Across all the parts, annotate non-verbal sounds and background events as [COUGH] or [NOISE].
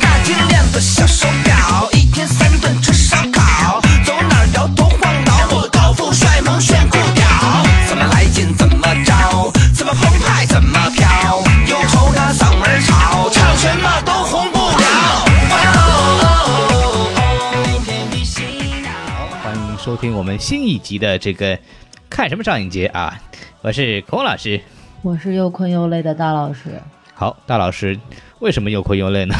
大金链子小手表，一天三顿吃烧烤，走哪儿摇头晃脑，我高富帅萌炫酷屌，怎么来劲怎么着，怎么澎湃怎么飘，忧愁他嗓门吵，唱什么都红不了。哇哦，每天比洗脑。欢迎收听我们新一集的这个看什么上影节啊！我是孔老师。我是又困又累的大老师，好，大老师，为什么又困又累呢？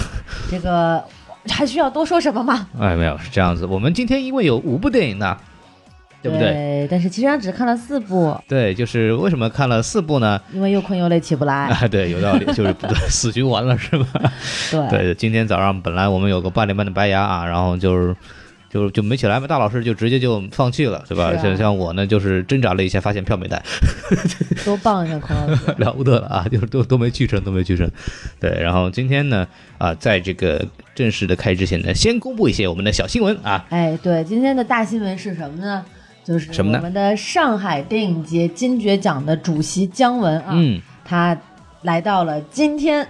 这个还需要多说什么吗？哎，没有，是这样子。我们今天因为有五部电影呢，对不对？对，但是其实上只看了四部，对，就是为什么看了四部呢？因为又困又累起不来。啊，[LAUGHS] 对，有道理，就是不对，死循环了是吧？[LAUGHS] 对对，今天早上本来我们有个八点半的白牙啊，然后就是。就就没起来嘛，大老师就直接就放弃了，对吧？像像我呢，就是挣扎了一下，发现票没带，[LAUGHS] 多棒呀，孔老师！[LAUGHS] 了不得了啊！就是都都没去成，都没去成。对，然后今天呢，啊，在这个正式的开之前呢，先公布一些我们的小新闻啊。哎，对，今天的大新闻是什么呢？就是什么呢我们的上海电影节金爵奖的主席姜文啊，嗯，他来到了今天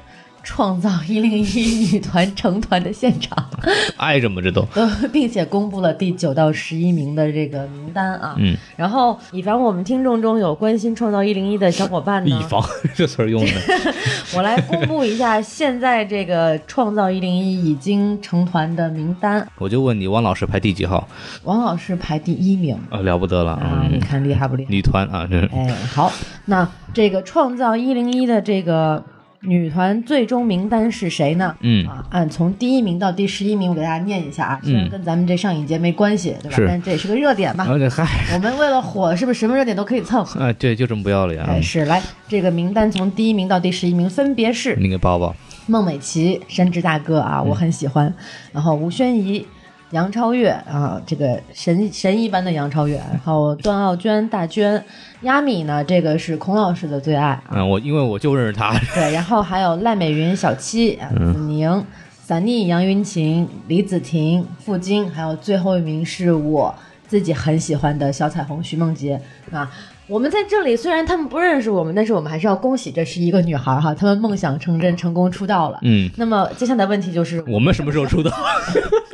创造一零一女团成团的现场。[LAUGHS] 挨着么，这都，呃，[LAUGHS] 并且公布了第九到十一名的这个名单啊。嗯，然后以防我们听众中有关心创造一零一的小伙伴呢，以防这词儿用的，[LAUGHS] 我来公布一下现在这个创造一零一已经成团的名单。我就问你，汪老师排第几号？王老师排第一名啊，了不得了啊，你嗯，看厉害不厉害？女团啊，这是哎，好，那这个创造一零一的这个女团最终名单是谁呢？嗯啊，按从第一名到第十一名，我给大家念一下啊，虽然嗯跟咱们这上影节没关系，对吧？是但这也是个热点嘛。啊，这嗨，我们为了火，是不是什么热点都可以蹭？啊，对，就这么不要脸啊哎，！是来这个名单从第一名到第十一名分别是你给抱抱，孟美岐、山治大哥啊，我很喜欢，然后吴宣仪。杨超越啊，这个神神一般的杨超越，然后段奥娟、大娟、亚米呢，这个是孔老师的最爱啊。嗯，我因为我就认识他，对，然后还有赖美云、小七、啊子宁、散妮、杨云晴、李子婷、傅菁，还有最后一名是我自己很喜欢的小彩虹徐梦洁啊。我们在这里，虽然他们不认识我们，但是我们还是要恭喜这是一个女孩哈，她们梦想成真，成功出道了。嗯，那么接下来问题就是，我们什么时候出道？[LAUGHS]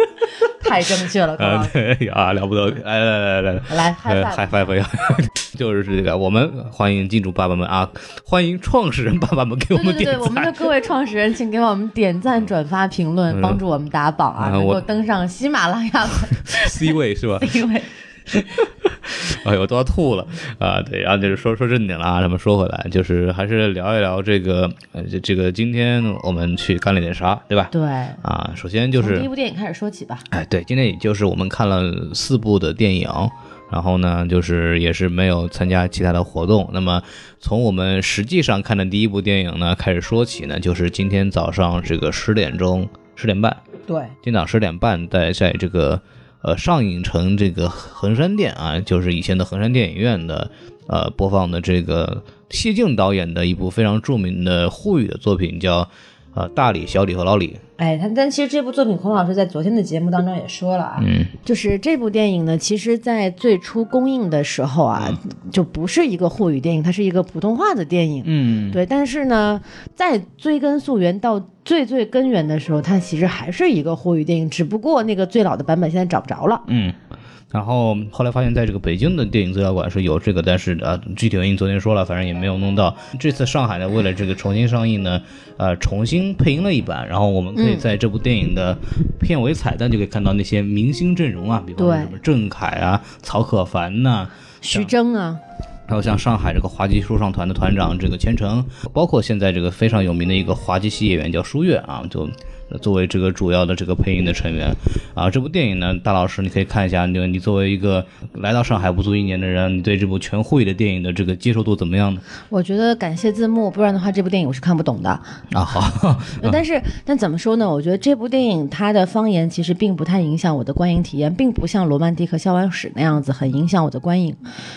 太正确了，孔老啊，对啊，了不得！来来来来来，来嗨呃，拜嗨拜拜，就是这个，我们欢迎金主爸爸们啊，欢迎创始人爸爸们给我们点对对对，我们的。各位创始人，请给我们点赞、转发、评论，帮助我们打榜啊，嗯能够登上喜马拉雅 [LAUGHS] C 位是吧？？C 位。[LAUGHS] 哎呦，都要吐了啊！对，然后就是说说正经了啊，咱们说回来，就是还是聊一聊这个，呃，这这个今天我们去干了点啥，对吧？对，啊，首先就是第一部电影开始说起吧。哎，对，今天也就是我们看了四部的电影，然后呢，就是也是没有参加其他的活动。那么从我们实际上看的第一部电影呢开始说起呢，就是今天早上这个十点钟、十点半，对，今早上十点半在在这个呃上影城这个衡山店啊，就是以前的衡山电影院的呃播放的这个谢晋导演的一部非常著名的沪语的作品，叫呃大李、小李和老李。哎，他但其实这部作品，孔老师在昨天的节目当中也说了啊，嗯就是这部电影呢，其实在最初公映的时候啊，就不是一个沪语电影，它是一个普通话的电影。嗯，对，但是呢，在追根溯源到最最根源的时候，它其实还是一个沪语电影，只不过那个最老的版本现在找不着了。嗯，然后后来发现，在这个北京的电影资料馆是有这个，但是啊，具体原因昨天说了，反正也没有弄到。这次上海呢，为了这个重新上映呢，呃，重新配音了一版，然后我们可以在这部电影的片尾彩蛋就可以看到那些明星阵容啊，比方说什么郑恺啊、曹可凡呐、徐峥啊，还有像上海这个滑稽说唱团的团长这个钱程，包括现在这个非常有名的一个滑稽戏演员叫舒月啊，就作为这个主要的这个配音的成员啊。这部电影呢，大老师你可以看一下，你你作为一个来到上海不足一年的人，你对这部全沪语的电影的这个接受度怎么样呢？我觉得感谢字幕，不然的话这部电影我是看不懂的。啊，好，呃但是，但怎么说呢？我觉得这部电影它的方言其实并不太影响我的观影体验，并不像《罗曼蒂克消亡史》那样子很影响我的观影，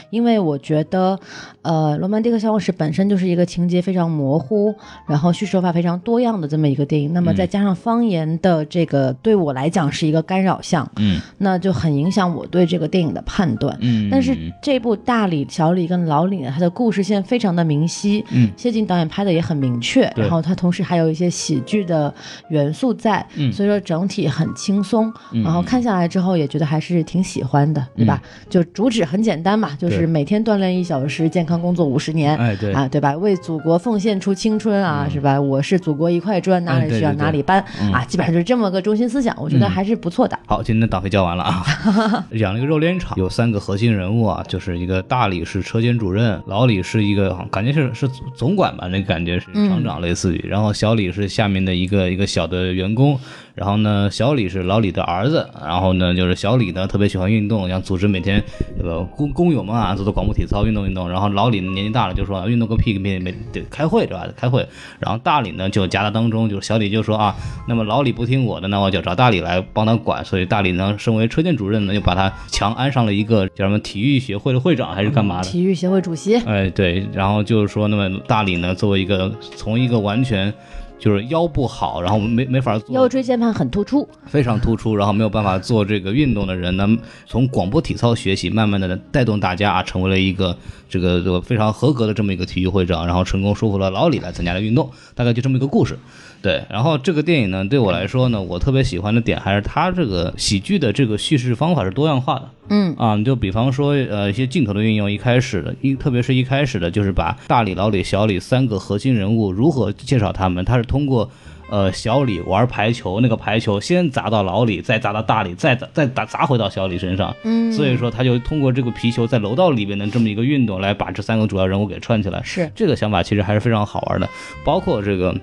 因为我觉得，呃，《罗曼蒂克消亡史》本身就是一个情节非常模糊，然后叙事手法非常多样的这么一个电影。那么再加上方言的这个对我来讲是一个干扰项，嗯。那就很影响我对这个电影的判断。嗯，但是这部大李、小李跟老李呢，它的故事线非常的明晰，嗯，谢晋导演拍的也很明确，对。然后他同时还有一些喜剧的元素在，嗯。所以说整体很轻松，然后看下来之后也觉得还是挺喜欢的，对吧？就主旨很简单嘛，就是每天锻炼一小时，健康工作五十年，哎对。啊，对吧？为祖国奉献出青春啊，是吧？我是祖国一块砖，哪里需要哪里搬、啊，基本上就是这么个中心思想，我觉得嗯还是不错的。好，今天的党费交完了啊。[LAUGHS] 养了一个肉联厂，有三个核心人物啊，就是一个大理是车间主任，老李是一个感觉是是总管吧，那感觉是厂长类似于，然后小李是下面的一个一个小的员工，然后呢，小李是老李的儿子，然后呢，就是小李呢特别喜欢运动，想组织每天这个工工友们啊做做广播体操运动运动，然后老李呢年纪大了就说运动个屁个屁，没得开会对吧？开会，然后大李呢就夹在当中，就是小李就说啊，那么老李不听我的，那我就找大李来帮他管，所以大李呢身为车间主任呢，就把他强安上了一个叫什么体育协会的会长还是干嘛的。体育协会主席，哎，对，然后就是说，那么大李呢，作为一个从一个完全就是腰不好，然后没没法做腰椎间盘很突出，非常突出，然后没有办法做这个运动的人呢，从广播体操学习，慢慢的带动大家啊，成为了一个这个这个非常合格的这么一个体育会长，然后成功说服了老李来参加了运动，大概就这么一个故事。对，然后这个电影呢，对我来说呢，我特别喜欢的点还是它这个喜剧的这个叙事方法是多样化的。嗯啊，你就比方说，呃，一些镜头的运用，一开始的一，特别是一开始的，就是把大李、老李、小李三个核心人物如何介绍他们，他是通过。呃，小李玩排球，那个排球先砸到老李，再砸到大李，再砸再打砸回到小李身上。嗯，所以说，他就通过这个皮球在楼道里边的这么一个运动，来把这三个主要人物给串起来。是这个想法其实还是非常好玩的，包括这个。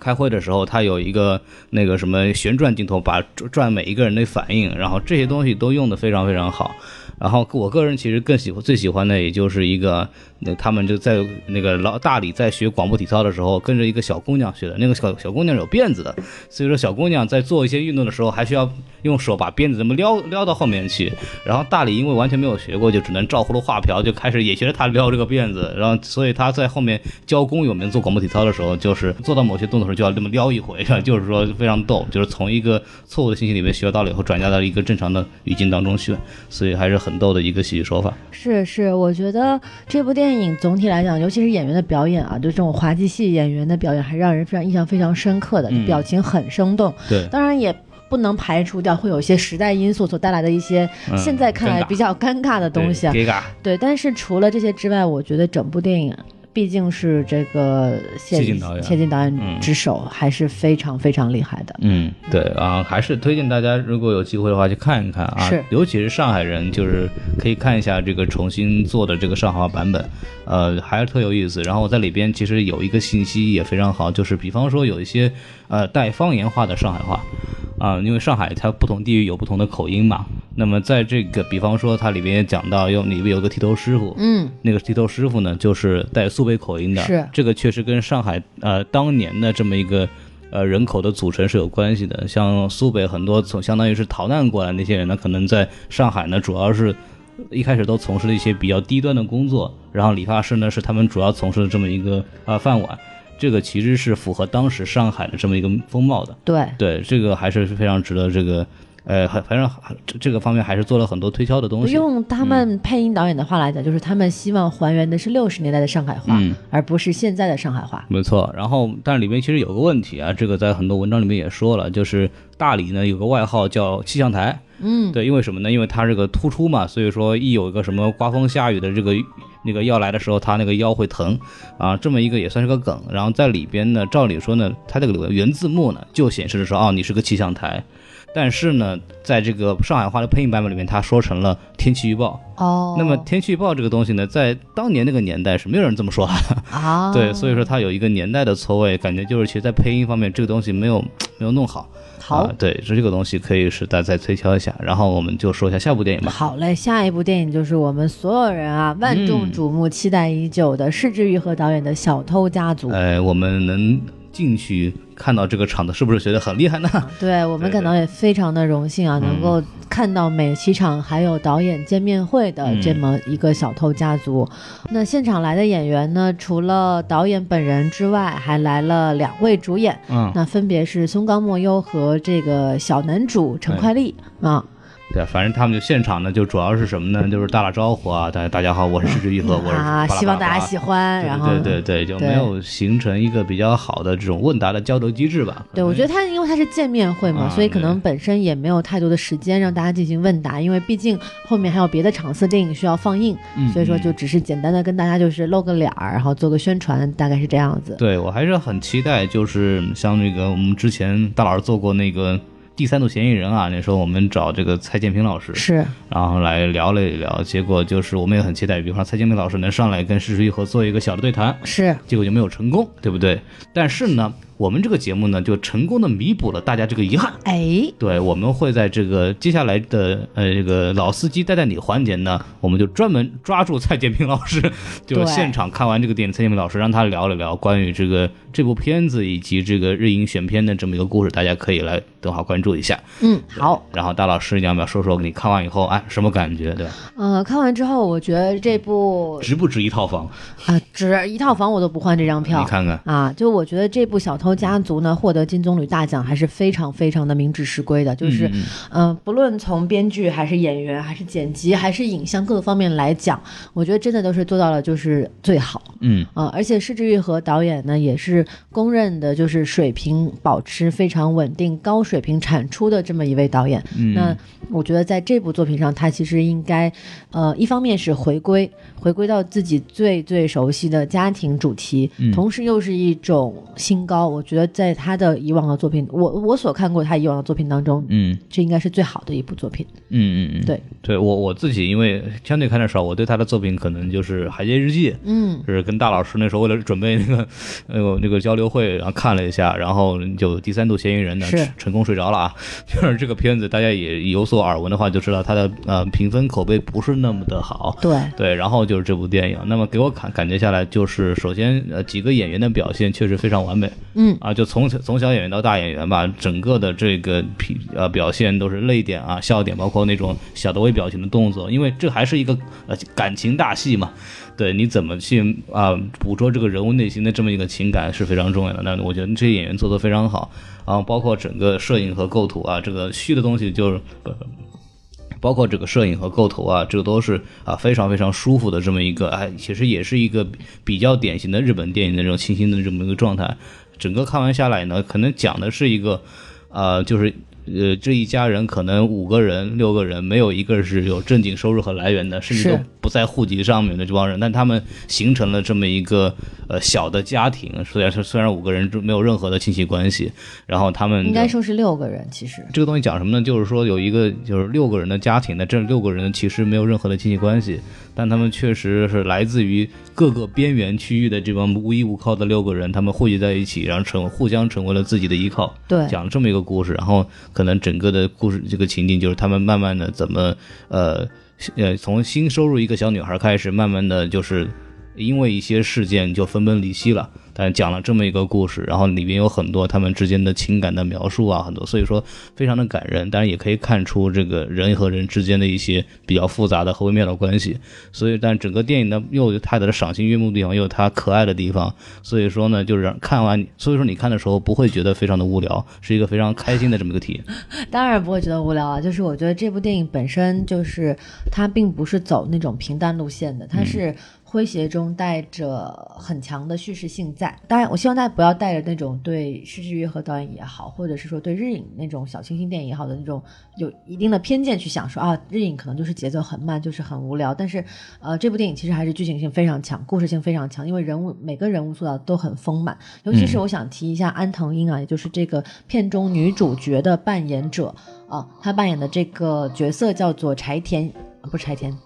开会的时候，他有一个那个什么旋转镜头，把转每一个人的反应，然后这些东西都用的非常非常好。然后我个人其实更喜欢最喜欢的，也就是一个那他们就在那个老大理在学广播体操的时候，跟着一个小姑娘学的。那个小小姑娘有辫子的，所以说小姑娘在做一些运动的时候，还需要用手把辫子这么撩撩到后面去。然后大理因为完全没有学过，就只能照葫芦画瓢，就开始也学着他撩这个辫子。然后所以他在后面教工友们做广播体操的时候，就是做到某些动作时候就要这么撩一回，就是说非常逗，就是从一个错误的信息里面学到了以后，转嫁到一个正常的语境当中去，所以还是很逗的一个喜剧手法。是是，我觉得这部电影总体来讲，尤其是演员的表演啊，就这种滑稽戏演员的表演，还让人非常印象非常深刻的，嗯表情很生动。对，当然也不能排除掉会有一些时代因素所带来的一些嗯现在看来比较尴尬的东西啊。对，但是除了这些之外，我觉得整部电影。毕竟是这个谢谢晋导演谢晋导嗯演之手，还是非常非常厉害的。嗯，对啊，还是推荐大家如果有机会的话去看一看啊，是尤其是上海人，就是可以看一下这个重新做的这个上海话版本，呃，还是特有意思。然后在里边其实有一个信息也非常好，就是比方说有一些呃带方言化的上海话。啊，因为上海它不同地域有不同的口音嘛，那么在这个，比方说它里边也讲到，有里边有个剃头师傅，嗯，那个剃头师傅呢，就是带苏北口音的，是这个确实跟上海呃当年的这么一个呃人口的组成是有关系的。像苏北很多从相当于是逃难过来那些人呢，可能在上海呢，主要是一开始都从事了一些比较低端的工作，然后理发师呢是他们主要从事的这么一个呃饭碗。这个其实是符合当时上海的这么一个风貌的，对，对，这个还是非常值得这个，呃，还反正这这个方面还是做了很多推销的东西。用他们配音导演的话来讲，就是他们希望还原的是六十年代的上海话，嗯而不是现在的上海话。没错，然后但是里面其实有个问题啊，这个在很多文章里面也说了，就是大理呢有个外号叫气象台，嗯，对，因为什么呢？因为它这个突出嘛，所以说一有一个什么刮风下雨的这个那个要来的时候，他那个腰会疼啊，这么一个也算是个梗。然后在里边呢，照理说呢，它这个原字幕呢就显示的说，哦，你是个气象台。但是呢，在这个上海话的配音版本里面，它说成了天气预报。哦，那么天气预报这个东西呢，在当年那个年代是没有人这么说的。啊，[LAUGHS] 对，所以说它有一个年代的错位，感觉就是其实，在配音方面这个东西没有没有弄好。好啊，对，这这个东西可以是大家再推敲一下，然后我们就说一下下部电影吧。好嘞，下一部电影就是我们所有人啊万众瞩目、期待已久的是枝裕和导演的《小偷家族》。呃，我们能进去看到这个场子，是不是觉得很厉害呢？[LAUGHS] 对我们对感到也非常的荣幸啊，嗯能够看到每期场还有导演见面会的嗯这么一个小偷家族。那现场来的演员呢，除了导演本人之外，还来了两位主演，嗯，那分别是松冈莫优和这个小男主陈快丽啊。对，反正他们就现场呢，就主要是什么呢？就是打打招呼啊，大家大家好，我是世之愈合，我是啊，希望大家喜欢。然后对对对，就没有形成一个比较好的这种问答的交流机制吧？对，我觉得他因为他是见面会嘛，啊所以可能本身也没有太多的时间让大家进行问答，因为毕竟后面还有别的场次电影需要放映，嗯所以说就只是简单的跟大家就是露个脸儿，然后做个宣传，大概是这样子。对我还是很期待，就是像那个我们之前大老师做过那个第三组嫌疑人啊，那时候我们找这个蔡建平老师，是，然后来聊了一聊，结果就是我们也很期待，比方说蔡建平老师能上来跟石之愈合做一个小的对谈，是，结果就没有成功，对不对？但是呢，我们这个节目呢，就成功的弥补了大家这个遗憾。哎，对，我们会在这个接下来的呃这个老司机带带你环节呢，我们就专门抓住蔡建平老师，[LAUGHS] 就现场看完这个电影，蔡建平老师让他聊了聊关于这个这部片子以及这个日影选片的这么一个故事，大家可以来等会儿关注一下。嗯，好，然后大老师，你要不要说说你看完以后，哎，什么感觉？对吧？呃，看完之后，我觉得这部值不值一套房？啊，值一套房我都不换这张票。你看看，啊，就我觉得这部《小偷家族》呢，获得金棕榈大奖还是非常非常的名至实归的。就是，嗯嗯、不论从编剧还是演员，还是剪辑，还是影像各个方面来讲，我觉得真的都是做到了就是最好。嗯啊、而且施之玉和导演呢，也是公认的，就是水平保持非常稳定、高水平产出的这么一位导演。嗯，那我觉得在这部作品上，他其实应该，呃，一方面是回归，回归到自己最最熟悉的家庭主题，嗯同时又是一种新高。我觉得在他的以往的作品，我我所看过他以往的作品当中，嗯。这应该是最好的一部作品。嗯嗯嗯，对，对我我自己因为相对看的少，我对他的作品可能就是《海街日记》，嗯，是跟大老师那时候为了准备那个呃 [LAUGHS] 那个交流会，然后看了一下，然后就第三度嫌疑人呢是。成功睡着了啊。[LAUGHS] 就是这个片子大家也有所耳闻的话，就知道他的呃评分口碑不是那么的好。对，对，然后就是这部电影，那么给我感感觉下来，就是首先呃几个演员的表现确实非常完美，嗯嗯啊，就从小从小演员到大演员吧，整个的这个皮呃表现都是泪点啊、笑点，包括那种小的微表情的动作，因为这还是一个呃感情大戏嘛，对，你怎么去啊、捕捉这个人物内心的这么一个情感是非常重要的。那我觉得这些演员做得非常好，然后包括整个摄影和构图啊，这个虚的东西就是。呃包括这个摄影和构图啊，这个都是啊非常非常舒服的这么一个，哎，其实也是一个比较典型的日本电影的这种清新的这么一个状态。整个看完下来呢，可能讲的是一个，呃，就是呃这一家人可能五个人、六个人，没有一个是有正经收入和来源的，甚至都不在户籍上面的这帮人，但他们形成了这么一个呃小的家庭，虽然说虽然五个人没有任何的亲戚关系，然后他们应该说是六个人，其实这个东西讲什么呢？就是说有一个就是六个人的家庭呢，这六个人其实没有任何的亲戚关系，但他们确实是来自于各个边缘区域的这帮无依无靠的六个人，他们汇集在一起，然后成互相成为了自己的依靠。对讲了这么一个故事，然后可能整个的故事这个情景就是他们慢慢的怎么呃呃从新收入一个小女孩开始，慢慢的就是因为一些事件就分崩离析了。但讲了这么一个故事，然后里面有很多他们之间的情感的描述啊，很多，所以说非常的感人。当然也可以看出这个人和人之间的一些比较复杂的和微妙的关系。所以，但整个电影呢，又有它的赏心悦目的地方，又有它可爱的地方。所以说呢，就是让看完，所以说你看的时候不会觉得非常的无聊，是一个非常开心的这么一个体验。[LAUGHS] 当然不会觉得无聊啊，就是我觉得这部电影本身就是它并不是走那种平淡路线的，它是诙谐中带着很强的叙事性在。当然，我希望大家不要带着那种对施之约和导演也好，或者是说对日影那种小清新电影也好的那种有一定的偏见去想说啊，日影可能就是节奏很慢，就是很无聊。但是呃，这部电影其实还是剧情性非常强，故事性非常强，因为人物每个人物塑造都很丰满。尤其是我想提一下安藤樱啊，也就是这个片中女主角的扮演者啊，她扮演的这个角色叫做柴田，不是柴田，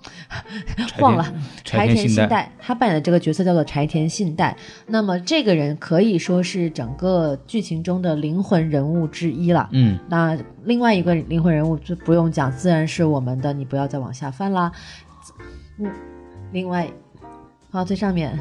忘了柴田信代田信代，她扮演的这个角色叫做柴田信代。那么这个人可以说是整个剧情中的灵魂人物之一了。嗯，那另外一个灵魂人物就不用讲，自然是我们的，你不要再往下翻啦。嗯，另外，放到最上面，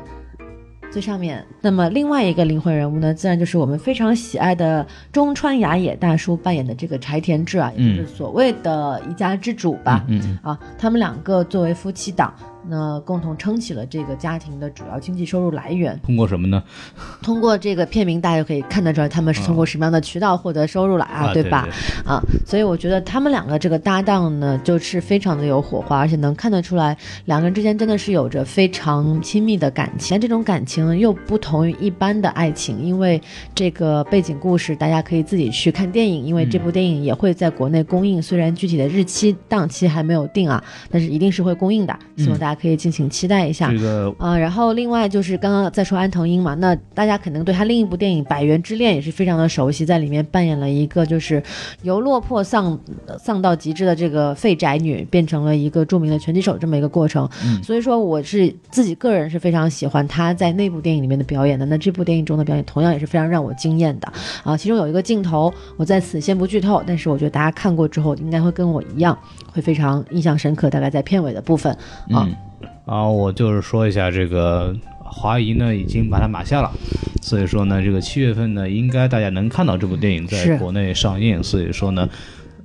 最上面。那么另外一个灵魂人物呢，自然就是我们非常喜爱的中川雅也大叔扮演的这个柴田智啊，也就是所谓的一家之主吧。嗯嗯啊，他们两个作为夫妻档，那共同撑起了这个家庭的主要经济收入来源。通过什么呢？通过这个片名，大家就可以看得出来，他们是通过什么样的渠道获得收入了啊，对吧？啊，所以我觉得他们两个这个搭档呢，就是非常的有火花，而且能看得出来，两个人之间真的是有着非常亲密的感情。但这种感情又不同于一般的爱情，因为这个背景故事大家可以自己去看电影，因为这部电影也会在国内公映，虽然具体的日期档期还没有定啊，但是一定是会公映的，希望大家可以敬请期待一下。这个啊、然后另外就是刚刚在说安藤樱嘛，那大家可能对他另一部电影《百元之恋》也是非常的熟悉，在里面扮演了一个就是由落魄丧丧到极致的这个废宅女，变成了一个著名的拳击手这么一个过程。所以说我是自己个人是非常喜欢她在那部电影里面的表演的。那这部电影中的表演同样也是非常让我惊艳的啊，其中有一个镜头我在此先不剧透，但是我觉得大家看过之后应该会跟我一样会非常印象深刻，大概在片尾的部分啊。嗯，然后我就是说一下这个华谊呢已经把它买下了，所以说呢，这个七月份呢，应该大家能看到这部电影在国内上映，所以说呢。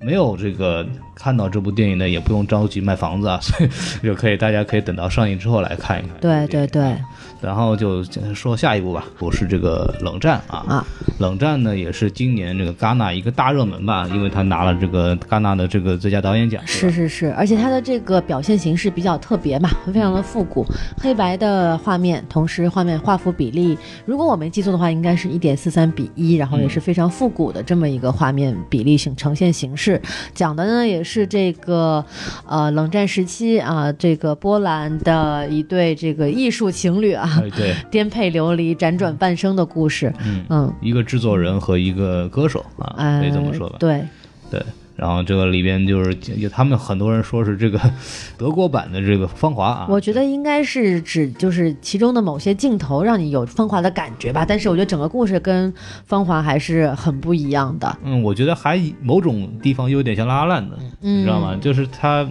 没有这个看到这部电影呢，也不用着急卖房子啊，所以就可以大家可以等到上映之后来看一看。对对对，然后就说下一步吧，不是这个冷战啊，啊。冷战呢也是今年这个戛纳一个大热门吧，因为他拿了这个戛纳的这个最佳导演奖，是是是，而且他的这个表现形式比较特别嘛，非常的复古，黑白的画面，同时画面画幅比例，如果我没记错的话，应该是一点四三比一，然后也是非常复古的这么一个画面比例形呈现形式，讲的呢也是这个呃冷战时期啊，这个波兰的一对这个艺术情侣啊，哎对，颠沛流离、辗转半生的故事，嗯嗯，一个制作人和一个歌手啊，呃可以这么说吧。对，对，然后这个里边就是有他们很多人说是这个 [LAUGHS] 德国版的这个《芳华》啊，我觉得应该是指就是其中的某些镜头让你有芳华的感觉吧，但是我觉得整个故事跟芳华还是很不一样的。嗯，我觉得还某种地方有点像拉拉烂的，嗯你知道吗？就是它，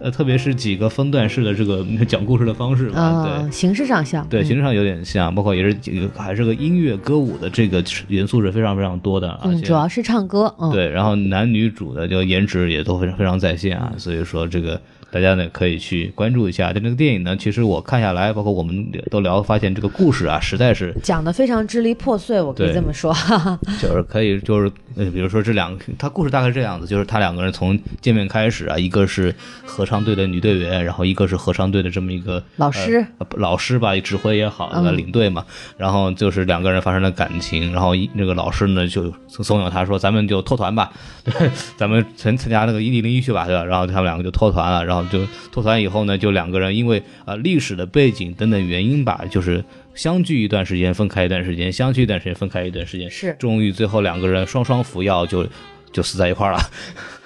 呃，特别是几个分段式的这个 [LAUGHS] 讲故事的方式吧，对。嗯，形式上像。对，嗯形式上有点像，包括也是几个，还是个音乐歌舞的这个元素是非常非常多的，而嗯，且主要是唱歌，嗯，对，然后男女主的这个颜值也都非常非常在线啊，所以说这个大家呢可以去关注一下。但这个电影呢，其实我看下来，包括我们都聊，发现这个故事啊，实在是讲的非常支离破碎，我可以这么说。[LAUGHS] 就是可以就是呃，比如说这两个，他故事大概是这样子，就是他两个人从见面开始啊，一个是合唱队的女队员，然后一个是合唱队的这么一个老师老师吧，指挥也好，那领队嘛，然后就是两个人发生了感情，然后那个老师呢就怂恿他说，咱们就脱团吧，对，[LAUGHS] 咱们参参加那个一零零一去吧，对吧？然后他们两个就脱团了，然后就脱团以后呢，就两个人因为呃历史的背景等等原因吧，就是。相聚一段时间，分开一段时间，相聚一段时间，分开一段时间，是终于最后两个人双双服药就，就死在一块儿了。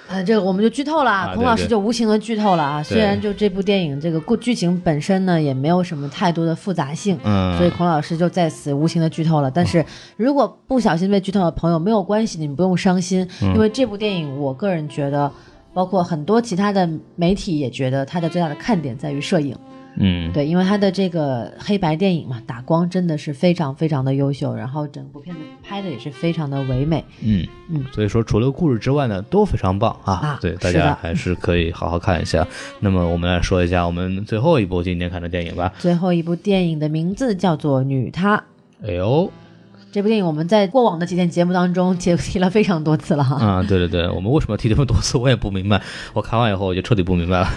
呃，这个我们就剧透了啊，[LAUGHS] 孔老师就无情的剧透了啊。虽然就这部电影这个故剧情本身呢也没有什么太多的复杂性，嗯所以孔老师就在此无情的剧透了。但是如果不小心被剧透的朋友没有关系，你们不用伤心，嗯因为这部电影我个人觉得，包括很多其他的媒体也觉得它的最大的看点在于摄影。嗯，对，因为它的这个黑白电影嘛，打光真的是非常非常的优秀，然后整部片子拍的也是非常的唯美。嗯嗯，所以说除了故事之外呢，都非常棒啊。啊对，大家还是可以好好看一下。那么我们来说一下我们最后一部今天看的电影吧。最后一部电影的名字叫做《女她》。哎呦，这部电影我们在过往的几天节目当中提 [LAUGHS] 提了非常多次了哈。啊，对对对，我们为什么要提这么多次，我也不明白。我看完以后我就彻底不明白了。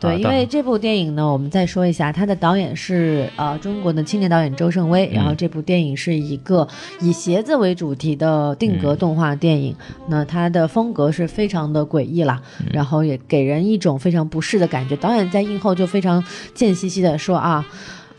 对，啊因为这部电影呢，我们再说一下，它的导演是呃中国的青年导演周胜威，然后这部电影是一个以鞋子为主题的定格动画电影，那它的风格是非常的诡异啦，然后也给人一种非常不适的感觉。导演在映后就非常贱兮兮的说啊。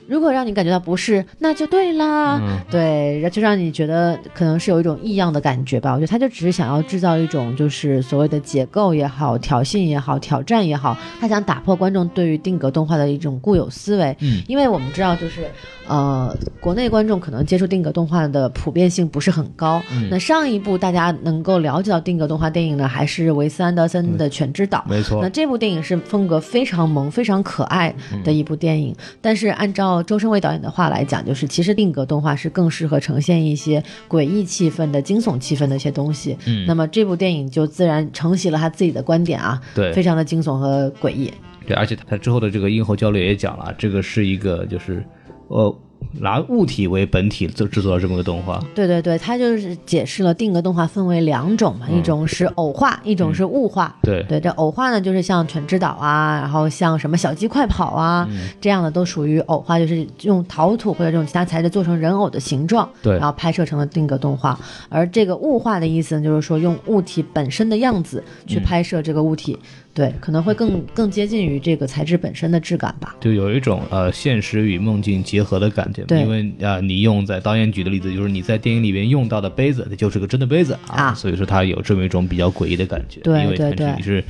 如果让你感觉到不适，那就对啦。嗯对，就让你觉得可能是有一种异样的感觉吧。我觉得他就只是想要制造一种就是所谓的解构也好、挑衅也好、挑战也好，他想打破观众对于定格动画的一种固有思维。嗯，因为我们知道就是呃，国内观众可能接触定格动画的普遍性不是很高。嗯那上一部大家能够了解到定格动画电影呢，还是维斯安德森的《犬之岛》。没错那。这部电影是风格非常萌、非常可爱的一部电影，但是按照照周深伟导演的话来讲，就是其实定格动画是更适合呈现一些诡异气氛的、惊悚气氛的一些东西。嗯那么这部电影就自然承袭了他自己的观点啊，对非常的惊悚和诡异。对，而且他之后的这个映后交流也讲了，这个是一个就是呃拿物体为本体制制作了这么个动画。对对对，他就是解释了定格动画分为两种嘛，一种是偶画，一种是物画。嗯对对，这偶画呢，就是像《犬之岛》啊，然后像什么《小鸡快跑》啊，嗯这样的都属于偶画，就是用陶土或者这种其他材质做成人偶的形状，对然后拍摄成了定格动画。而这个物画的意思呢，就是说用物体本身的样子去拍摄这个物体，对，可能会更更接近于这个材质本身的质感吧。就有一种呃现实与梦境结合的感觉，对。因为啊、呃你用在导演举的例子就是你在电影里面用到的杯子，它就是个真的杯子啊，啊。所以说它有这么一种比较诡异的感觉，对对对它你是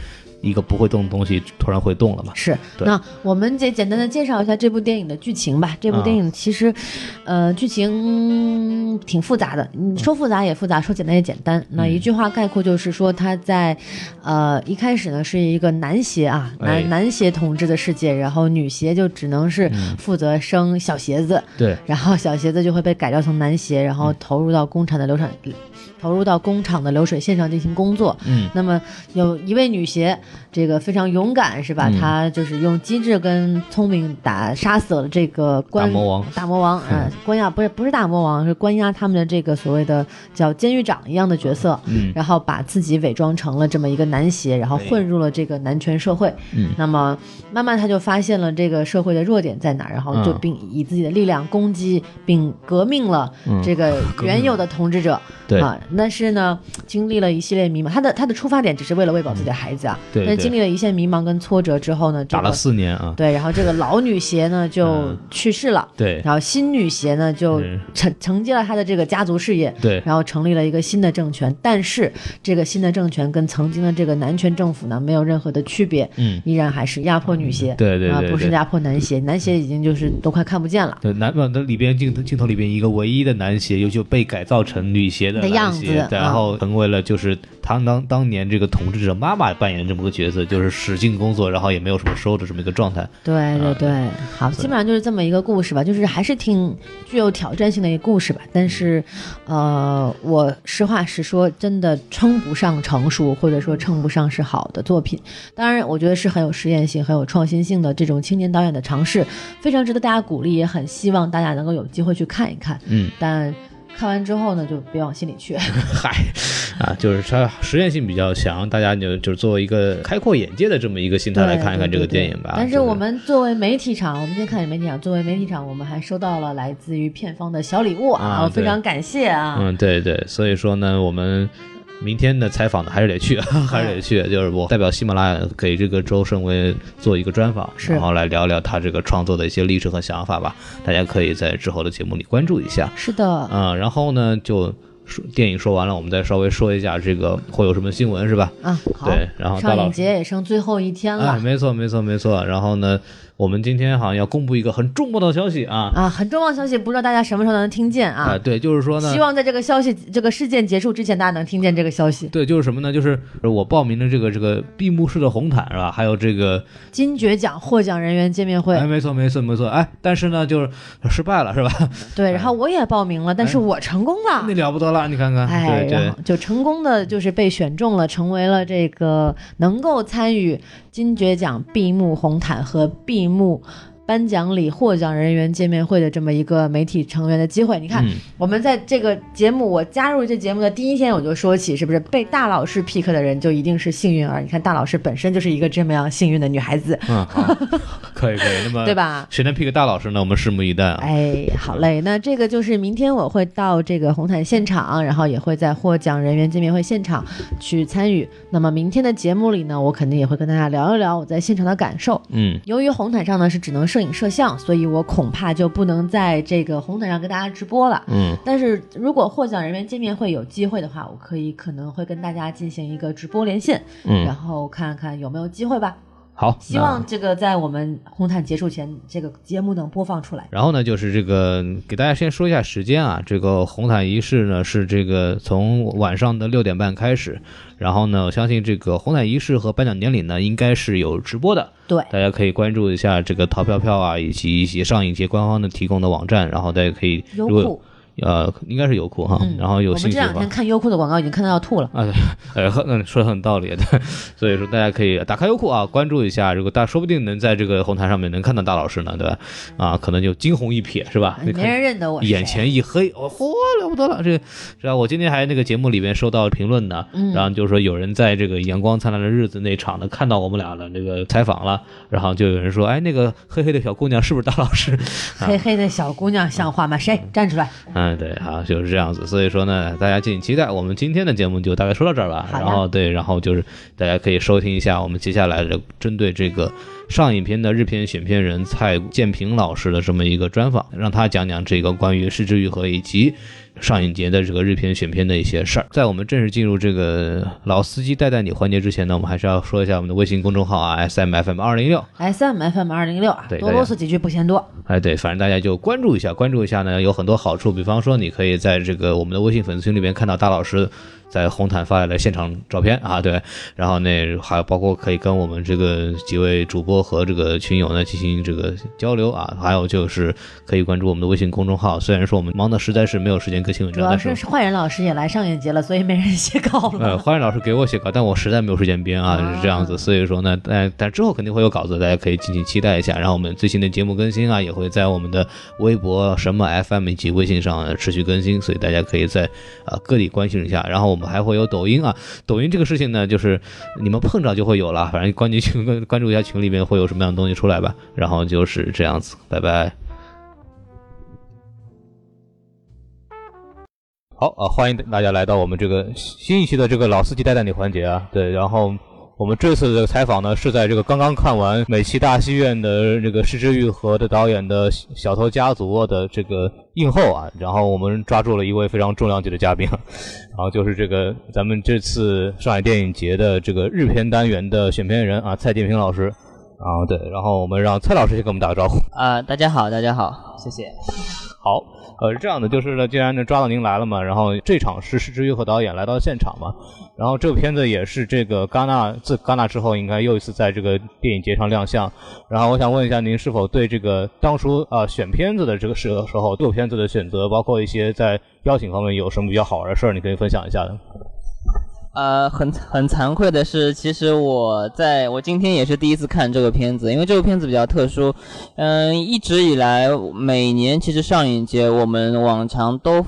一个不会动的东西突然会动了嘛，是，那我们简简单的介绍一下这部电影的剧情吧。这部电影其实，呃，剧情挺复杂的，你说复杂也复杂，说简单也简单。那一句话概括就是说，他在，呃，一开始呢是一个男鞋啊，哎。男男鞋统治的世界，然后女鞋就只能是负责生小鞋子，对，然后小鞋子就会被改造成男鞋，然后投入到工厂的流产，投入到工厂的流水线上进行工作。嗯，那么有一位女鞋，这个非常勇敢，是吧？嗯她就是用机智跟聪明打杀死了这个关大魔王大魔王，[LAUGHS] 呃，关押不是不是大魔王，是关押他们的这个所谓的叫监狱长一样的角色。嗯然后把自己伪装成了这么一个男鞋，然后混入了这个男权社会。嗯那么慢慢他就发现了这个社会的弱点在哪儿，然后就嗯并以自己的力量攻击并革命了这个 [LAUGHS] 原有的统治者。对啊，但是呢，经历了一系列迷茫，他的他的出发点只是为了喂饱自己的孩子啊。对对但是经历了一些迷茫跟挫折之后呢，这打了四年啊，对，然后这个老女鞋呢 [LAUGHS] 就嗯去世了。对然后新女鞋呢就承承接了他的这个家族事业，对然后成立了一个新的政权。但是这个新的政权跟曾经的这个男权政府呢没有任何的区别，嗯，依然还是压迫女鞋，对对啊，对对不是压迫男鞋，男鞋已经就是都快看不见了。对，男不，那里边镜头镜头里边一个唯一的男鞋，又就被改造成女鞋的的样子然后成为了就是他当当年这个统治者妈妈扮演的这么个角色，就是使劲工作，然后也没有什么收的这么一个状态。对对对，好，基本上就是这么一个故事吧，就是还是挺具有挑战性的一个故事吧。但是，呃，我实话实说，真的称不上成熟，或者说称不上是好的作品。当然，我觉得是很有实验性、很有创新性的这种青年导演的尝试，非常值得大家鼓励，也很希望大家能够有机会去看一看。嗯，但看完之后呢，就别往心里去。[LAUGHS] 嗨，啊，就是它实验性比较强，大家就就是作为一个开阔眼界的这么一个心态来看一看这个电影吧。就但是我们作为媒体场，我们今天看的媒体场，作为媒体场，我们还收到了来自于片方的小礼物啊我非常感谢啊。嗯，对对，所以说呢，我们明天的采访呢还是得去，[LAUGHS] 还是得去，就是我代表喜马拉雅给这个周胜威做一个专访，然后来聊聊他这个创作的一些历程和想法吧。大家可以在之后的节目里关注一下。是的，嗯，然后呢，就说电影说完了，我们再稍微说一下这个会有什么新闻是吧？啊，好，对然后上影节也剩最后一天了。哎，没错，没错，没错。然后呢，我们今天好像要公布一个很重磅的消息啊！啊，很重磅消息，不知道大家什么时候能听见啊？啊，对，就是说呢，希望在这个消息、这个事件结束之前，大家能听见这个消息。对，就是什么呢？就是我报名的这个这个闭幕式的红毯是吧？还有这个，金爵奖获奖人员见面会，哎，没错，没错，没错。哎，但是呢，就是失败了是吧？对，然后我也报名了，但是我成功了。那了不得了，你看看，哎，对对然后就成功的就是被选中了，成为了这个能够参与金爵奖闭幕红毯和闭幕颁奖礼获奖人员见面会的这么一个媒体成员的机会。你看，嗯我们在这个节目，我加入这节目的第一天我就说起，是不是被大老师 pick 的人就一定是幸运儿？你看大老师本身就是一个这么样幸运的女孩子，嗯，[LAUGHS] 好，[LAUGHS] 可以可以。那么对？吧？谁能 pick 大老师呢？我们拭目以待啊。哎，好嘞，那这个就是明天我会到这个红毯现场，然后也会在获奖人员见面会现场去参与。那么明天的节目里呢，我肯定也会跟大家聊一聊我在现场的感受。嗯，由于红毯上呢是只能摄影摄像，所以我恐怕就不能在这个红毯上跟大家直播了。嗯，但是如果获奖人员见面会有机会的话，我可以可能会跟大家进行一个直播连线，嗯然后看看有没有机会吧。好，希望这个在我们红毯结束前，这个节目能播放出来。然后呢，就是这个给大家先说一下时间啊，这个红毯仪式呢是这个从晚上的六点半开始，然后呢，我相信这个红毯仪式和颁奖典礼呢应该是有直播的，对，大家可以关注一下这个淘票票啊，以及一些上影节官方的提供的网站，然后大家可以优如果酷，呃应该是优酷哈，嗯，然后有我们这兴趣的话两天看优酷的广告已经看到要吐了。啊，对，呃，很嗯，说的很有道理，对，[LAUGHS] 所以说大家可以打开优酷啊，关注一下，如果大说不定能在这个红毯上面能看到大老师呢，对吧？啊，可能就惊鸿一瞥是吧？没人认得我，眼前一黑，哦，嚯，了不得了！这是吧？我今天还那个节目里面收到评论呢，嗯然后就说有人在这个阳光灿烂的日子那场呢看到我们俩的那个采访了，然后就有人说，哎，那个黑黑的小姑娘是不是大老师？[LAUGHS] 黑黑的小姑娘像话吗？谁站出来？嗯，对，好，就是这样子。所以说呢，大家敬请期待。我们今天的节目就大概说到这儿吧。然后对，然后就是大家可以收听一下我们接下来的针对这个上影片的日片选片人蔡建平老师的这么一个专访，让他讲讲这个关于失之愈合以及。上影节的这个日片选片的一些事儿，在我们正式进入这个老司机带带你环节之前呢，我们还是要说一下我们的微信公众号啊，S M F M 二零六，S M F M 二零六，对多啰嗦几句不嫌多。哎，对，反正大家就关注一下，关注一下呢，有很多好处。比方说，你可以在这个我们的微信粉丝群里面看到大老师在红毯发来的现场照片啊，对，然后呢，还有包括可以跟我们这个几位主播和这个群友呢进行这个交流啊，还有就是可以关注我们的微信公众号。虽然说我们忙的实在是没有时间更新文章，主要但是坏人老师也来上影节了，所以没人写稿了。呃，[LAUGHS] 坏人老师给我写稿，但我实在没有时间编啊，是这样子。所以说呢，但但之后肯定会有稿子，大家可以敬请期待一下。然后我们最新的节目更新啊，也会在我们的微博、什么 FM 以及微信上持续更新，所以大家可以在啊、各地关心一下。然后我们还会有抖音啊，抖音这个事情呢，就是你们碰着就会有了，反正关注群关关注一下群里面会有什么样的东西出来吧。然后就是这样子，拜拜。好啊，欢迎大家来到我们这个新一期的这个老司机带带你环节啊。对，然后我们这次的采访呢是在这个刚刚看完美琪大戏院的这个失之愈合的导演的《小偷家族》的这个映后啊，然后我们抓住了一位非常重量级的嘉宾，然后就是这个咱们这次上海电影节的这个日片单元的选片人啊，蔡建平老师。啊，对，然后我们让蔡老师先给我们打个招呼。啊、大家好，大家好，谢谢。好，呃，是这样的，就是呢，既然呢抓到您来了嘛，然后这场是失之愈和导演来到现场嘛，然后这个片子也是这个戛纳自戛纳之后，应该又一次在这个电影节上亮相。然后我想问一下，您是否对这个当初啊、选片子的这个时时候，对片子的选择，包括一些在邀请方面有什么比较好玩的事儿，你可以分享一下的？呃，很很惭愧的是，其实我在我今天也是第一次看这个片子，因为这个片子比较特殊。嗯、一直以来每年其实上影节我们往常都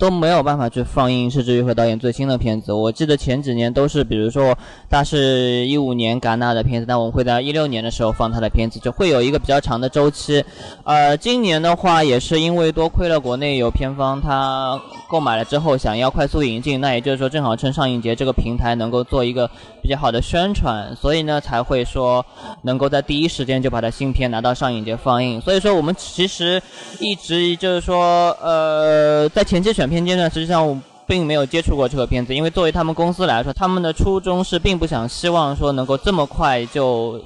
都没有办法去放映甚至于和导演最新的片子。我记得前几年都是，比如说他是一五年戛纳的片子，但我们会在一六年的时候放他的片子，就会有一个比较长的周期。呃，今年的话也是因为多亏了国内有片方他购买了之后想要快速引进，那也就是说正好趁上映节这个平台能够做一个比较好的宣传，所以呢才会说能够在第一时间就把它新片拿到上影节放映。所以说我们其实一直就是说，呃，在前期选片阶段，实际上我。并没有接触过这个片子，因为作为他们公司来说，他们的初衷是并不想希望说能够这么快就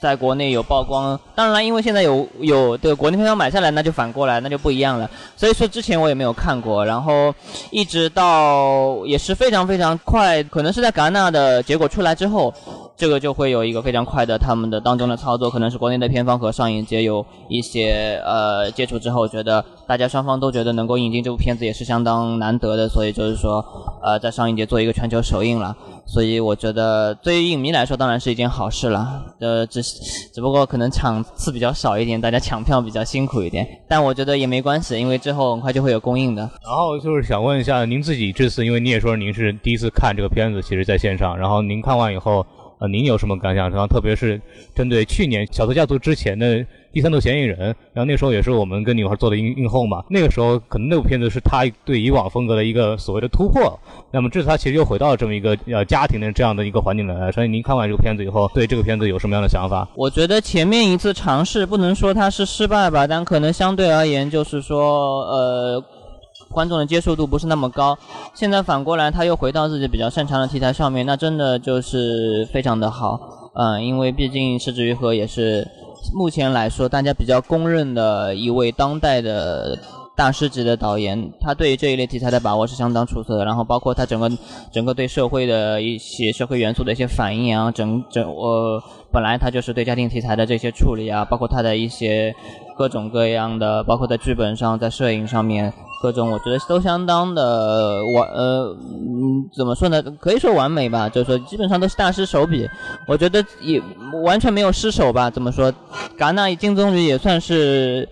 在国内有曝光。当然了，因为现在有有的国内片方买下来，那就反过来，那就不一样了。所以说之前我也没有看过，然后一直到也是非常非常快，可能是在戛纳的结果出来之后，这个就会有一个非常快的他们的当中的操作，可能是国内的片方和上影节有一些呃接触之后，觉得大家双方都觉得能够引进这部片子也是相当难得的，所以就是说呃在上影节做一个全球首映了。所以我觉得对于影迷来说当然是一件好事了，呃，只是只不过可能场次比较少一点，大家抢票比较辛苦一点，但我觉得也没关系，因为之后很快就会有供应的。然后就是想问一下，您自己这次，因为你也说您是第一次看这个片子，其实在线上，然后您看完以后，呃，您有什么感想？然后特别是针对去年《小偷家族》之前的第三度嫌疑人，然后那时候也是我们跟女孩做的映映后嘛，那个时候可能那部片子是他对以往风格的一个所谓的突破。那么这次他其实又回到了这么一个呃家庭的这样的一个环境来，所以您看完这个片子以后，对这个片子有什么样的想法？我觉得前面一次尝试不能说它是失败吧，但可能相对而言就是说，呃，观众的接受度不是那么高。现在反过来，他又回到自己比较擅长的题材上面，那真的就是非常的好。嗯，因为毕竟石之愈合也是目前来说大家比较公认的一位当代的大师级的导演，他对这一类题材的把握是相当出色的。然后包括他整个整个对社会的一些社会元素的一些反应啊，整整呃本来他就是对家庭题材的这些处理啊，包括他的一些各种各样的，包括在剧本上，在摄影上面。各种我觉得都相当的完，呃，嗯，怎么说呢？可以说完美吧，就是说基本上都是大师手笔。我觉得也完全没有失手吧。怎么说？戛纳金棕榈也算是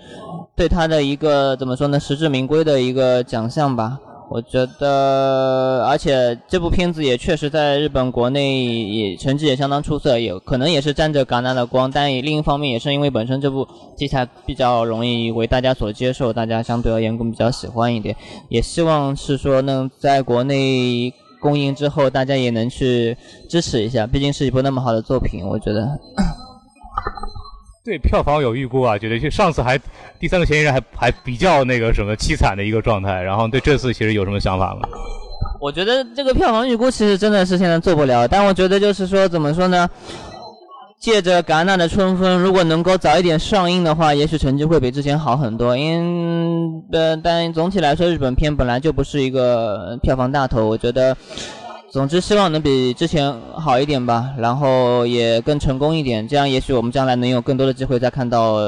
对他的一个怎么说呢？实至名归的一个奖项吧。我觉得，而且这部片子也确实在日本国内也成绩也相当出色，有可能也是沾着戛纳的光。但另一方面，也是因为本身这部题材比较容易为大家所接受，大家相对而言更比较喜欢一点。也希望是说能在国内公映之后，大家也能去支持一下，毕竟是一部那么好的作品。我觉得。对票房有预估啊，觉得就上次还第三个嫌疑人还还比较那个什么凄惨的一个状态，然后对这次其实有什么想法吗？我觉得这个票房预估其实真的是现在做不了，但我觉得就是说怎么说呢？借着戛纳的春风，如果能够早一点上映的话，也许成绩会比之前好很多。因呃，但总体来说，日本片本来就不是一个票房大头，我觉得。总之，希望能比之前好一点吧，然后也更成功一点，这样也许我们将来能有更多的机会再看到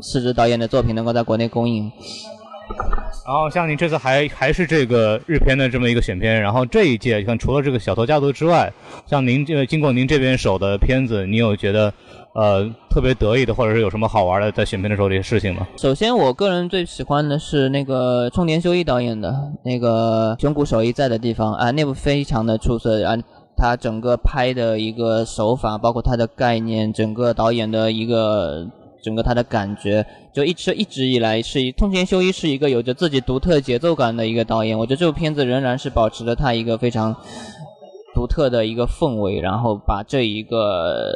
四支导演的作品能够在国内公映。然后像您这次还还是这个日片的这么一个选片，然后这一届像除了这个小偷家族之外，像您这经过您这边手的片子，你有觉得？呃，特别得意的，或者是有什么好玩的，在选片的时候这些事情吗？首先，我个人最喜欢的是那个冲田修一导演的那个《熊谷守一在的地方》啊，那部非常的出色啊，他整个拍的一个手法，包括他的概念，整个导演的一个整个他的感觉，就一直一直以来是冲田修一是一个有着自己独特节奏感的一个导演，我觉得这部片子仍然是保持着他一个非常。独特的一个氛围，然后把这一个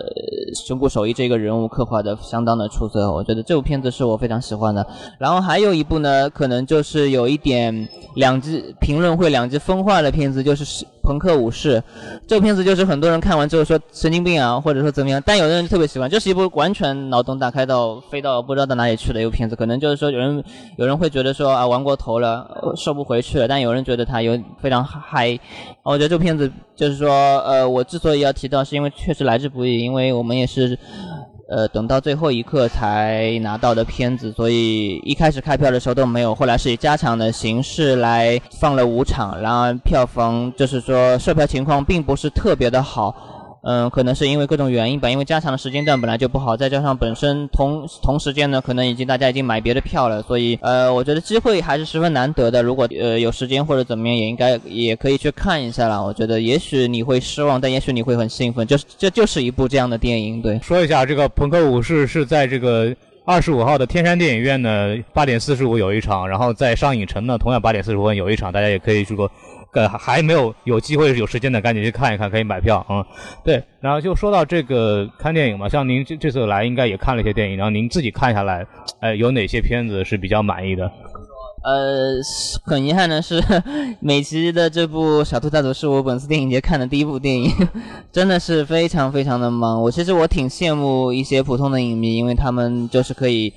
神谷守一这个人物刻画的相当的出色，我觉得这部片子是我非常喜欢的。然后还有一部呢，可能就是有一点两极评论会两极分化的片子，就是。朋克武士，这个片子就是很多人看完之后说神经病啊，或者说怎么样，但有的人特别喜欢，这是一部完全脑洞大开到飞到不知道到哪里去的一个片子。可能就是说有人有人会觉得说啊玩过头了，收不回去了，但有人觉得它有非常嗨。我觉得这个片子就是说，呃，我之所以要提到，是因为确实来之不易，因为我们也是。呃，等到最后一刻才拿到的片子，所以一开始开票的时候都没有，后来是以加场的形式来放了五场，然后票房就是说售票情况并不是特别的好。嗯，可能是因为各种原因吧，因为加长的时间段本来就不好，再加上本身同同时间呢，可能已经大家已经买别的票了，所以呃，我觉得机会还是十分难得的。如果呃有时间或者怎么样，也应该也可以去看一下了。我觉得也许你会失望，但也许你会很兴奋，就是这就是一部这样的电影。对，说一下这个《朋克武士》是在这个二十五号的天山电影院呢，八点四十五有一场，然后在上影城呢，同样八点四十五有一场，大家也可以去过。呃，还没有有机会有时间的，赶紧去看一看，可以买票啊。对，然后就说到这个看电影嘛，像您这这次来应该也看了一些电影，然后您自己看下来，哎，有哪些片子是比较满意的？呃，很遗憾的是，[LAUGHS] 美琪的这部《小兔家族》是我本次电影节看的第一部电影，[LAUGHS] 真的是非常非常的忙。我其实我挺羡慕一些普通的影迷，因为他们就是可以。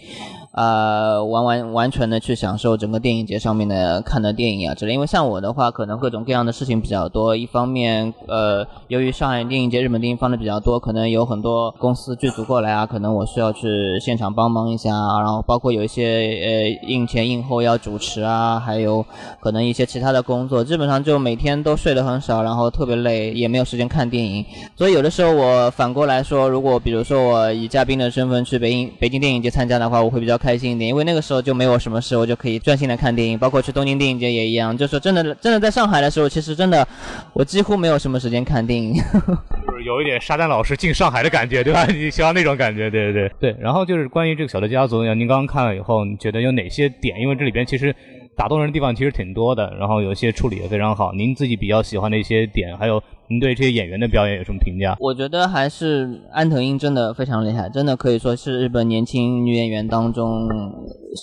呃，完完完全的去享受整个电影节上面的看的电影啊之类。因为像我的话，可能各种各样的事情比较多。一方面，呃，由于上海电影节、日本电影放的比较多，可能有很多公司剧组过来啊，可能我需要去现场帮忙一下。然后包括有一些呃映前映后要主持啊，还有可能一些其他的工作，基本上就每天都睡得很少，然后特别累，也没有时间看电影。所以有的时候我反过来说，如果比如说我以嘉宾的身份去北影北京电影节参加的话，我会比较。开心一点，因为那个时候就没有什么事，我就可以专心的看电影。包括去东京电影节也一样，就说真的，真的在上海的时候，其实真的我几乎没有什么时间看电影。就 [LAUGHS] 是有一点沙丹老师进上海的感觉，对吧？你喜欢那种感觉，对对对对。然后就是关于这个小的家族，您刚刚看了以后，你觉得有哪些点？因为这里边其实打动人的地方其实挺多的，然后有一些处理的非常好。您自己比较喜欢的一些点，还有。您对这些演员的表演有什么评价？我觉得还是安藤英真的非常厉害，真的可以说是日本年轻女演员当中，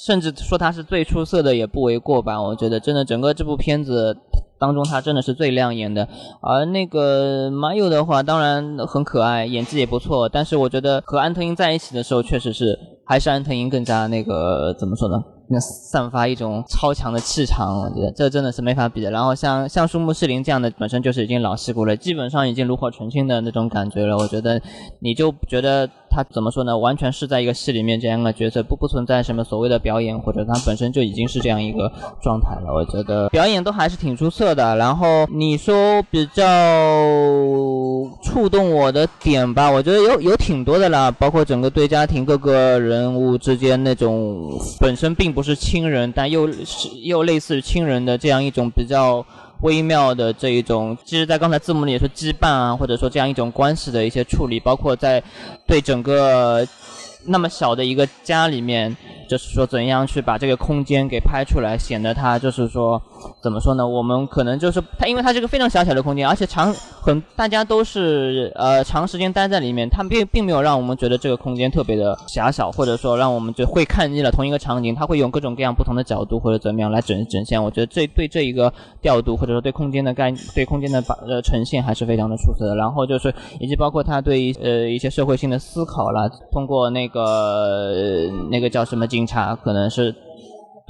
甚至说她是最出色的也不为过吧。我觉得真的整个这部片子，当中他真的是最亮眼的。而那个马友的话，当然很可爱，演技也不错，但是我觉得和安藤英在一起的时候，确实是还是安藤英更加那个怎么说呢？那散发一种超强的气场，我觉得这真的是没法比的。然后像像树木希林这样的，本身就是已经老戏骨了，基本上已经炉火纯青的那种感觉了。我觉得你就觉得他怎么说呢？完全是在一个戏里面这样的角色，不不存在什么所谓的表演，或者他本身就已经是这样一个状态了。我觉得表演都还是挺出色的。然后你说比较触动我的点吧，我觉得有有挺多的啦，包括整个对家庭各个人物之间那种本身并不是亲人，但又是又类似亲人的这样一种比较微妙的这一种，其实，在刚才字幕里也说羁绊啊，或者说这样一种关系的一些处理，包括在对整个那么小的一个家里面，就是说怎样去把这个空间给拍出来，显得它就是说怎么说呢？我们可能就是它，因为它是个非常狭小的空间，而且长很大家都是呃长时间待在里面，它并并没有让我们觉得这个空间特别的狭小，或者说让我们就会看腻了同一个场景，它会用各种各样不同的角度或者怎么样来整整现。我觉得这对这一个调度或者说对空间的概对空间的把呃呈现还是非常的出色的。然后就是以及包括他对呃一些社会性的思考啦，通过那个、那个叫什么警察，可能是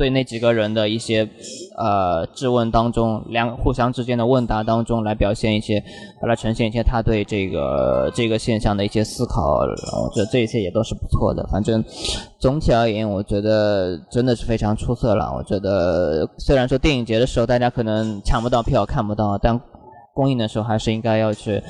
对那几个人的一些呃质问当中，两互相之间的问答当中来表现一些，来呈现一些他对这个这个现象的一些思考，我觉得这一切也都是不错的。反正总体而言，我觉得真的是非常出色了。我觉得虽然说电影节的时候大家可能抢不到票看不到，但公映的时候还是应该要去。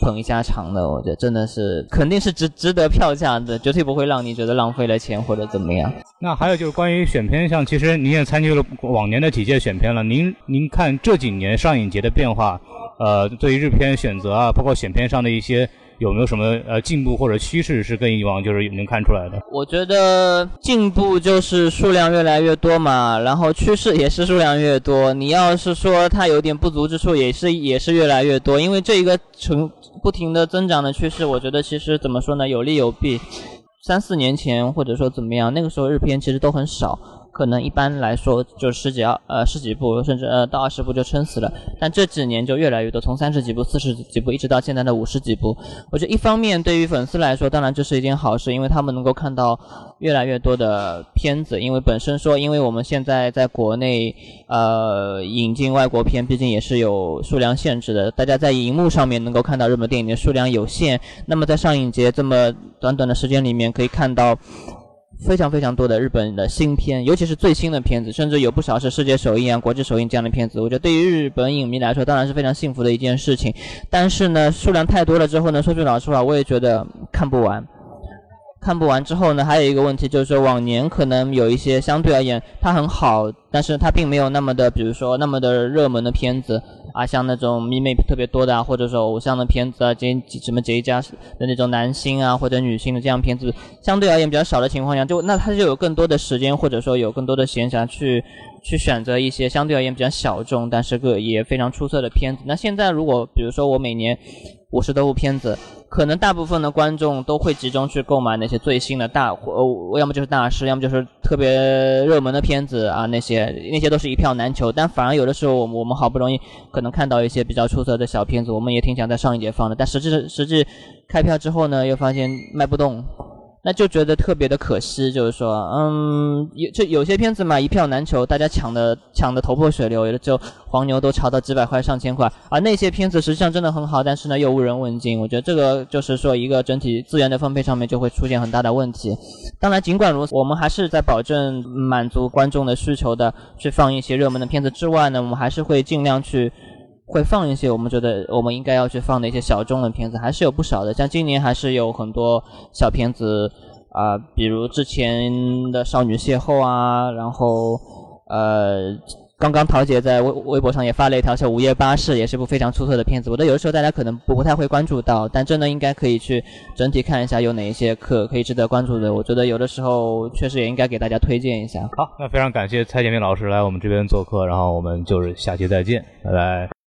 捧一下场的，我觉得真的是肯定是值值得票价的，绝对不会让你觉得浪费了钱或者怎么样。那还有就是关于选片上，其实您也参与了往年的几届选片了。您您看这几年上影节的变化，呃，对于日片选择啊，包括选片上的一些有没有什么呃进步或者趋势是跟以往就是能看出来的？我觉得进步就是数量越来越多嘛，然后趋势也是数量越多。你要是说它有点不足之处，也是也是越来越多，因为这一个成不停的增长的趋势，我觉得其实怎么说呢，有利有弊。三四年前或者说怎么样，那个时候日片其实都很少，可能一般来说就十几二呃十几部，甚至呃到二十部就撑死了。但这几年就越来越多，从三十几部、四十几部一直到现在的五十几部。我觉得一方面对于粉丝来说，当然这是一件好事，因为他们能够看到越来越多的片子。因为本身说，因为我们现在在国内呃引进外国片，毕竟也是有数量限制的，大家在荧幕上面能够看到日本电影的数量有限。那么在上影节这么短短的时间里面，可以看到。非常非常多的日本的新片，尤其是最新的片子，甚至有不少是世界首映啊、国际首映这样的片子。我觉得对于日本影迷来说，当然是非常幸福的一件事情。但是呢，数量太多了之后呢，说句老实话，我也觉得看不完。看不完之后呢，还有一个问题就是说，往年可能有一些相对而言它很好，但是它并没有那么的，比如说那么的热门的片子啊，像那种迷妹特别多的啊，或者说偶像的片子啊，这什么杰家的那种男星啊或者女星的这样片子，相对而言比较少的情况下，就那他就有更多的时间或者说有更多的闲暇去去选择一些相对而言比较小众，但是个也非常出色的片子。那现在如果比如说我每年五十多部片子。可能大部分的观众都会集中去购买那些最新的大，呃，要么就是大师，要么就是特别热门的片子啊，那些那些都是一票难求。但反而有的时候，我们我们好不容易可能看到一些比较出色的小片子，我们也挺想在上一节放的，但实际实际开票之后呢，又发现卖不动。那就觉得特别的可惜，就是说，嗯，有这有些片子嘛，一票难求，大家抢的抢的头破血流，有的就黄牛都炒到几百块、上千块，而那些片子实际上真的很好，但是呢又无人问津。我觉得这个就是说一个整体资源的分配上面就会出现很大的问题。当然，尽管如此，我们还是在保证满足观众的需求的，去放一些热门的片子之外呢，我们还是会尽量去。会放一些我们觉得我们应该要去放的一些小众的片子，还是有不少的。像今年还是有很多小片子啊、比如之前的《少女邂逅》啊，然后呃，刚刚桃姐在微微博上也发了一条叫《午夜巴士》，也是部非常出色的片子。我觉得有的时候大家可能不太会关注到，但真的应该可以去整体看一下有哪一些可可以值得关注的。我觉得有的时候确实也应该给大家推荐一下。好，那非常感谢蔡建明老师来我们这边做客，然后我们就是下期再见，拜拜。